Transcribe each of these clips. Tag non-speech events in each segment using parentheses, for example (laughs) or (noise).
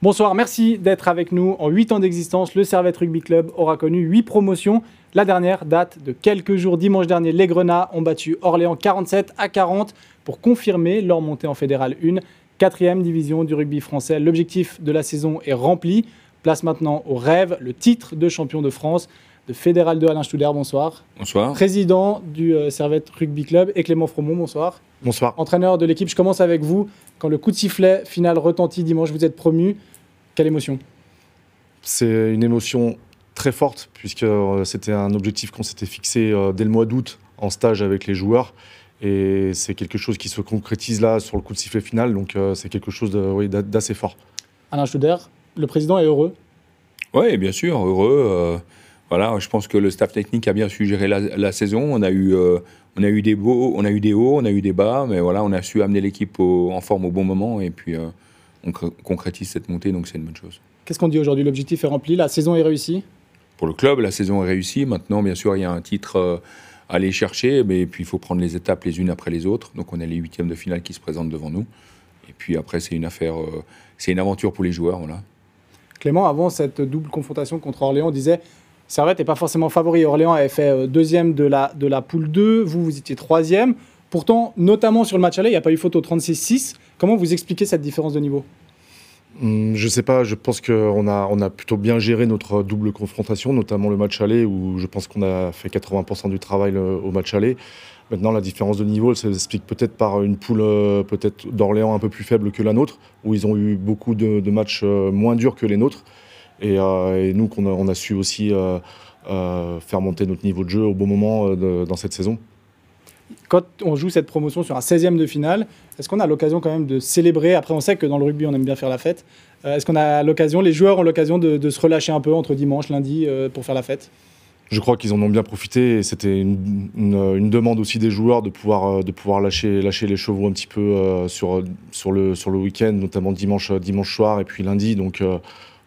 Bonsoir, merci d'être avec nous. En 8 ans d'existence, le Servette Rugby Club aura connu 8 promotions. La dernière date de quelques jours. Dimanche dernier, les Grenats ont battu Orléans 47 à 40 pour confirmer leur montée en Fédéral 1, quatrième division du rugby français. L'objectif de la saison est rempli. Place maintenant au rêve, le titre de champion de France de Fédéral 2 Alain Studer, bonsoir. Bonsoir. Président du euh, Servette Rugby Club et Clément Fromont, bonsoir. Bonsoir. Entraîneur de l'équipe, je commence avec vous. Quand le coup de sifflet final retentit dimanche, vous êtes promu. Quelle émotion? C'est une émotion très forte puisque euh, c'était un objectif qu'on s'était fixé euh, dès le mois d'août en stage avec les joueurs. Et c'est quelque chose qui se concrétise là sur le coup de sifflet final, donc c'est quelque chose d'assez fort. Alain Studer, le président est heureux? Oui, bien sûr, heureux voilà, je pense que le staff technique a bien su gérer la, saison. On a eu, euh, on a eu des beaux, on a eu des hauts, on a eu des bas, mais voilà, on a su amener l'équipe en forme au bon moment et puis euh, on concrétise cette montée, donc c'est une bonne chose. Qu'est-ce qu'on dit aujourd'hui? L'objectif est rempli, la saison est réussie? Pour le club, la saison est réussie. Maintenant, bien sûr, il y a un titre euh, à aller chercher, mais puis il faut prendre les étapes les unes après les autres. Donc on a les huitièmes de finale qui se présentent devant nous, et puis après c'est une affaire, c'est une aventure pour les joueurs, voilà. Clément, avant cette double confrontation contre Orléans, on disait Servette n'est pas forcément favori. Orléans avait fait euh, deuxième de la, de la poule 2, vous, vous étiez troisième. Pourtant, notamment sur le match aller, il n'y a pas eu faute au 36-6. Comment vous expliquez cette différence de niveau? Hum, je ne sais pas, je pense qu'on a, on a plutôt bien géré notre double confrontation, notamment le match aller, où je pense qu'on a fait 80% du travail au match aller. Maintenant, la différence de niveau, elle s'explique peut-être par une poule euh, peut-être d'Orléans un peu plus faible que la nôtre, où ils ont eu beaucoup de, matchs euh, moins durs que les nôtres. Euh, et, nous, qu'on a, on a su aussi euh, euh, faire monter notre niveau de jeu au bon moment dans cette saison. Quand on joue cette promotion sur un 16e de finale, est-ce qu'on a l'occasion quand même de célébrer? Après, on sait que dans le rugby, on aime bien faire la fête. Est-ce qu'on a l'occasion, les joueurs ont l'occasion de, se relâcher un peu entre dimanche, lundi pour faire la fête? Je crois qu'ils en ont bien profité et c'était une, demande aussi des joueurs de pouvoir, de pouvoir lâcher, lâcher les chevaux un petit peu sur, sur le, sur le week-end, notamment dimanche, dimanche soir et puis lundi. Donc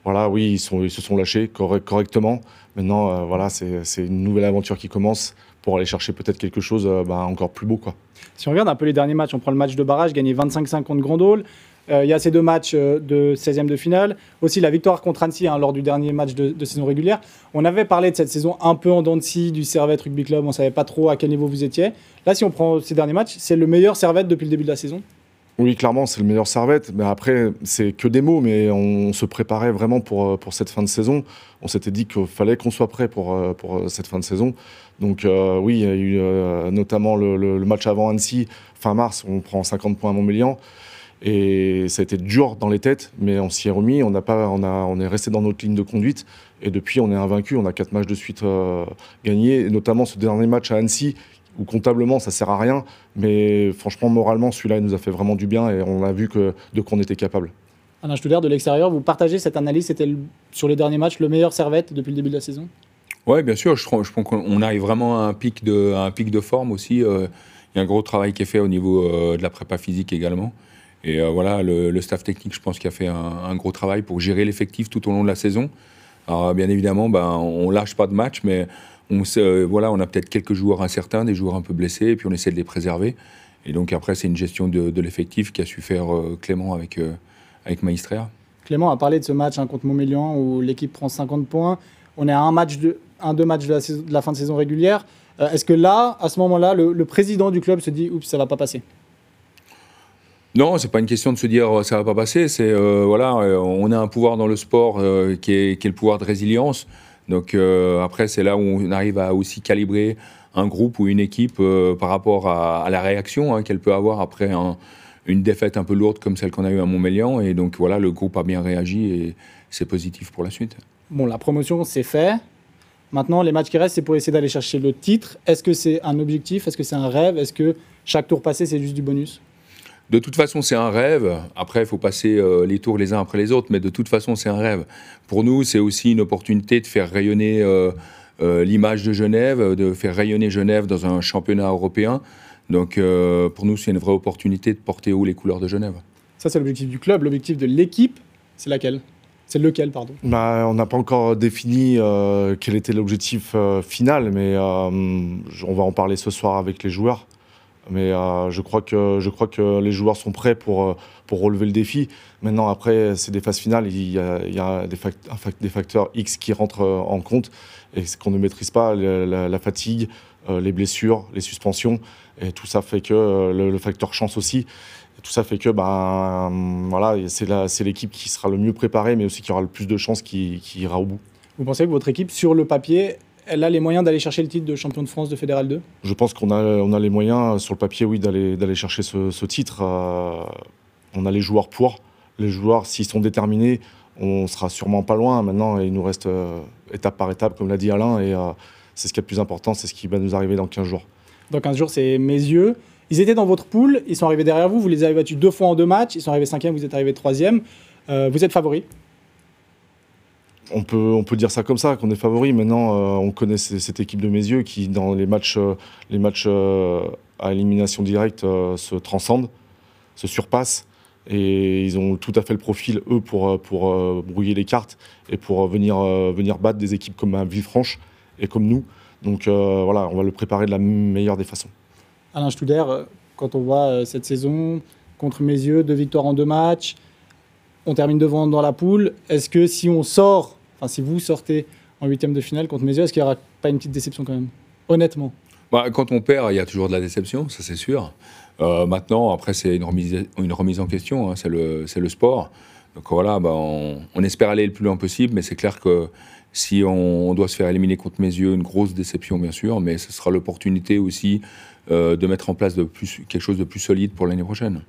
voilà, oui, ils, se sont lâchés correctement. Maintenant, euh, voilà, c'est une nouvelle aventure qui commence pour aller chercher peut-être quelque chose bah, encore plus beau. Quoi. Si on regarde un peu les derniers matchs, on prend le match de barrage, gagné 25-5 contre Grandol. Euh, il y a ces deux matchs de 16e de finale. Aussi la victoire contre Annecy hein, lors du dernier match de, saison régulière. On avait parlé de cette saison un peu en dents de du Servette Rugby Club. On ne savait pas trop à quel niveau vous étiez. Là, si on prend ces derniers matchs, c'est le meilleur Servette depuis le début de la saison oui, clairement, c'est le meilleur Servette. Mais après, c'est que des mots, mais on se préparait vraiment pour, euh, pour cette fin de saison. On s'était dit qu'il fallait qu'on soit prêt pour, euh, pour euh, cette fin de saison. Donc oui, il y a eu notamment le, match avant Annecy, fin mars, on prend 50 points à Montmélian. Et ça a été dur dans les têtes, mais on s'y est remis. On, pas, on, a, on est resté dans notre ligne de conduite. Et depuis, on est invaincu. On a quatre matchs de suite gagnés, notamment ce dernier match à Annecy, où comptablement ça sert à rien, mais franchement moralement celui-là il nous a fait vraiment du bien et on a vu que, de quoi on était capable. Alain Studer, de l'extérieur, vous partagez cette analyse, c'était sur les derniers matchs le meilleur servette depuis le début de la saison? Oui, bien sûr, je, je pense qu'on arrive vraiment à un pic de, un pic de forme aussi. Euh, il y a un gros travail qui est fait au niveau euh, de la prépa physique également. Et euh, voilà, le, staff technique, je pense, qui a fait un, gros travail pour gérer l'effectif tout au long de la saison. Alors, bien évidemment, ben, on lâche pas de match, mais on, euh, voilà, on a peut-être quelques joueurs incertains, des joueurs un peu blessés, et puis on essaie de les préserver. Et donc après, c'est une gestion de, l'effectif qui a su faire euh, Clément avec, euh, avec Maestria. Clément a parlé de ce match hein, contre Montmélian où l'équipe prend 50 points. On est à un, match de, un deux matchs de la, fin de saison régulière. Est-ce que là, à ce moment-là, le, président du club se dit Oups, ça va pas passer? Non, c'est pas une question de se dire ça va pas passer. C'est voilà, on a un pouvoir dans le sport qui, est, qui, est, le pouvoir de résilience. Donc euh, après, c'est là où on arrive à aussi calibrer un groupe ou une équipe euh, par rapport à, la réaction hein, qu'elle peut avoir après une défaite un peu lourde comme celle qu'on a eue à Montmélian. Et donc voilà, le groupe a bien réagi et c'est positif pour la suite. Bon, la promotion, c'est fait. Maintenant, les matchs qui restent, c'est pour essayer d'aller chercher le titre. Est-ce que c'est un objectif? Est-ce que c'est un rêve? Est-ce que chaque tour passé, c'est juste du bonus? De toute façon, c'est un rêve. Après, il faut passer euh, les tours les uns après les autres, mais de toute façon, c'est un rêve. Pour nous, c'est aussi une opportunité de faire rayonner euh, euh, l'image de Genève, de faire rayonner Genève dans un championnat européen. Donc, pour nous, c'est une vraie opportunité de porter haut les couleurs de Genève. Ça, c'est l'objectif du club. L'objectif de l'équipe, c'est laquelle? C'est lequel, pardon? Bah, On n'a pas encore défini quel était l'objectif final, mais on va en parler ce soir avec les joueurs. Mais je, crois que, je crois que les joueurs sont prêts pour, pour relever le défi. Maintenant, après, c'est des phases finales, il y a, des, facteurs X qui rentrent en compte et qu'on ne maîtrise pas, la, fatigue, les blessures, les suspensions. Et tout ça fait que le, facteur chance aussi. tout ça fait que ben, voilà, c'est l'équipe qui sera le mieux préparée, mais aussi qui aura le plus de chances qui ira au bout. Vous pensez que votre équipe, sur le papier, elle a les moyens d'aller chercher le titre de champion de France de Fédéral 2 Je pense qu'on a, on a les moyens, sur le papier, oui, d'aller chercher ce, titre. Euh, on a les joueurs pour. Les joueurs, s'ils sont déterminés, on sera sûrement pas loin. Maintenant, il nous reste euh, étape par étape, comme l'a dit Alain, et euh, c'est ce qui est le plus important, c'est ce qui va nous arriver dans 15 jours. Dans 15 jours, c'est mes yeux. Ils étaient dans votre poule, ils sont arrivés derrière vous, vous les avez battus deux fois en deux matchs, ils sont arrivés cinquième, vous êtes arrivé troisième. vous êtes favori on peut, on peut dire ça comme ça, qu'on est favori. Maintenant, euh, on connaît cette équipe de mes yeux qui, dans les matchs, euh, les matchs euh, à élimination directe, se transcendent, se surpassent. Et ils ont tout à fait le profil, eux, pour, pour brouiller les cartes et pour venir, venir battre des équipes comme Villefranche et comme nous. Donc voilà, on va le préparer de la meilleure des façons. Alain Studer, quand on voit cette saison, contre mes yeux, deux victoires en deux matchs, on termine devant dans la poule. Est-ce que si on sort si vous sortez en huitième de finale contre Mézieux, est-ce qu'il n'y aura pas une petite déception quand même Honnêtement? Bah, quand on perd, il y a toujours de la déception, ça c'est sûr. Euh, maintenant, après, c'est une remise, en question, hein, c'est le, sport. Donc voilà, bah, on, espère aller le plus loin possible, mais c'est clair que si on, doit se faire éliminer contre mes yeux, une grosse déception bien sûr, mais ce sera l'opportunité aussi euh, de mettre en place quelque chose de plus solide pour l'année prochaine.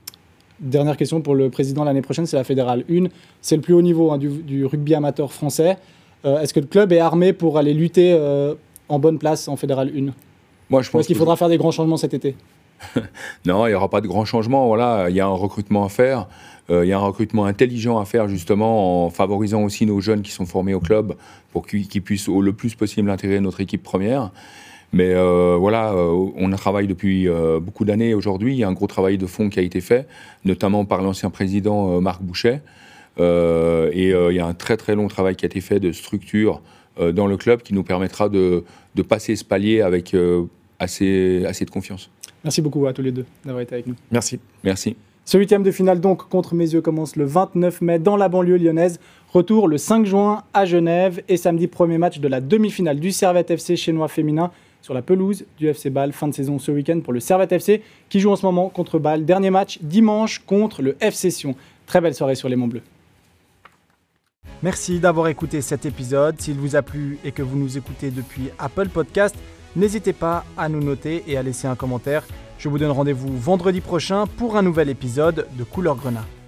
Dernière question pour le président l'année prochaine, c'est la fédérale 1. C'est le plus haut niveau hein, du, rugby amateur français. Euh, est-ce que le club est armé pour aller lutter euh, en bonne place en fédérale 1 Moi, je pense. Est-ce qu'il faudra faire des grands changements cet été? (laughs) Non, il n'y aura pas de grands changements. Voilà, il y a un recrutement à faire. Euh, il y a un recrutement intelligent à faire justement en favorisant aussi nos jeunes qui sont formés au club pour qu'ils puissent le plus possible intégrer notre équipe première. Mais euh, voilà, euh, on travaille depuis euh, beaucoup d'années aujourd'hui. Il y a un gros travail de fond qui a été fait, notamment par l'ancien président Marc Boucher. et il y a un très très long travail qui a été fait de structure dans le club qui nous permettra de, de passer ce palier avec assez, assez de confiance. Merci beaucoup à tous les deux d'avoir été avec nous. Merci. Merci. Ce huitième de finale donc contre mes yeux commence le 29 mai dans la banlieue lyonnaise. Retour le 5 juin à Genève et samedi premier match de la demi-finale du Servette FC chinois féminin sur la pelouse du FC Bâle. Fin de saison ce week-end pour le Servette FC qui joue en ce moment contre Bâle. Dernier match dimanche contre le FC Sion. Très belle soirée sur les Monts Bleus. Merci d'avoir écouté cet épisode. S'il vous a plu et que vous nous écoutez depuis Apple Podcast, n'hésitez pas à nous noter et à laisser un commentaire. Je vous donne rendez-vous vendredi prochain pour un nouvel épisode de Couleur Grenat.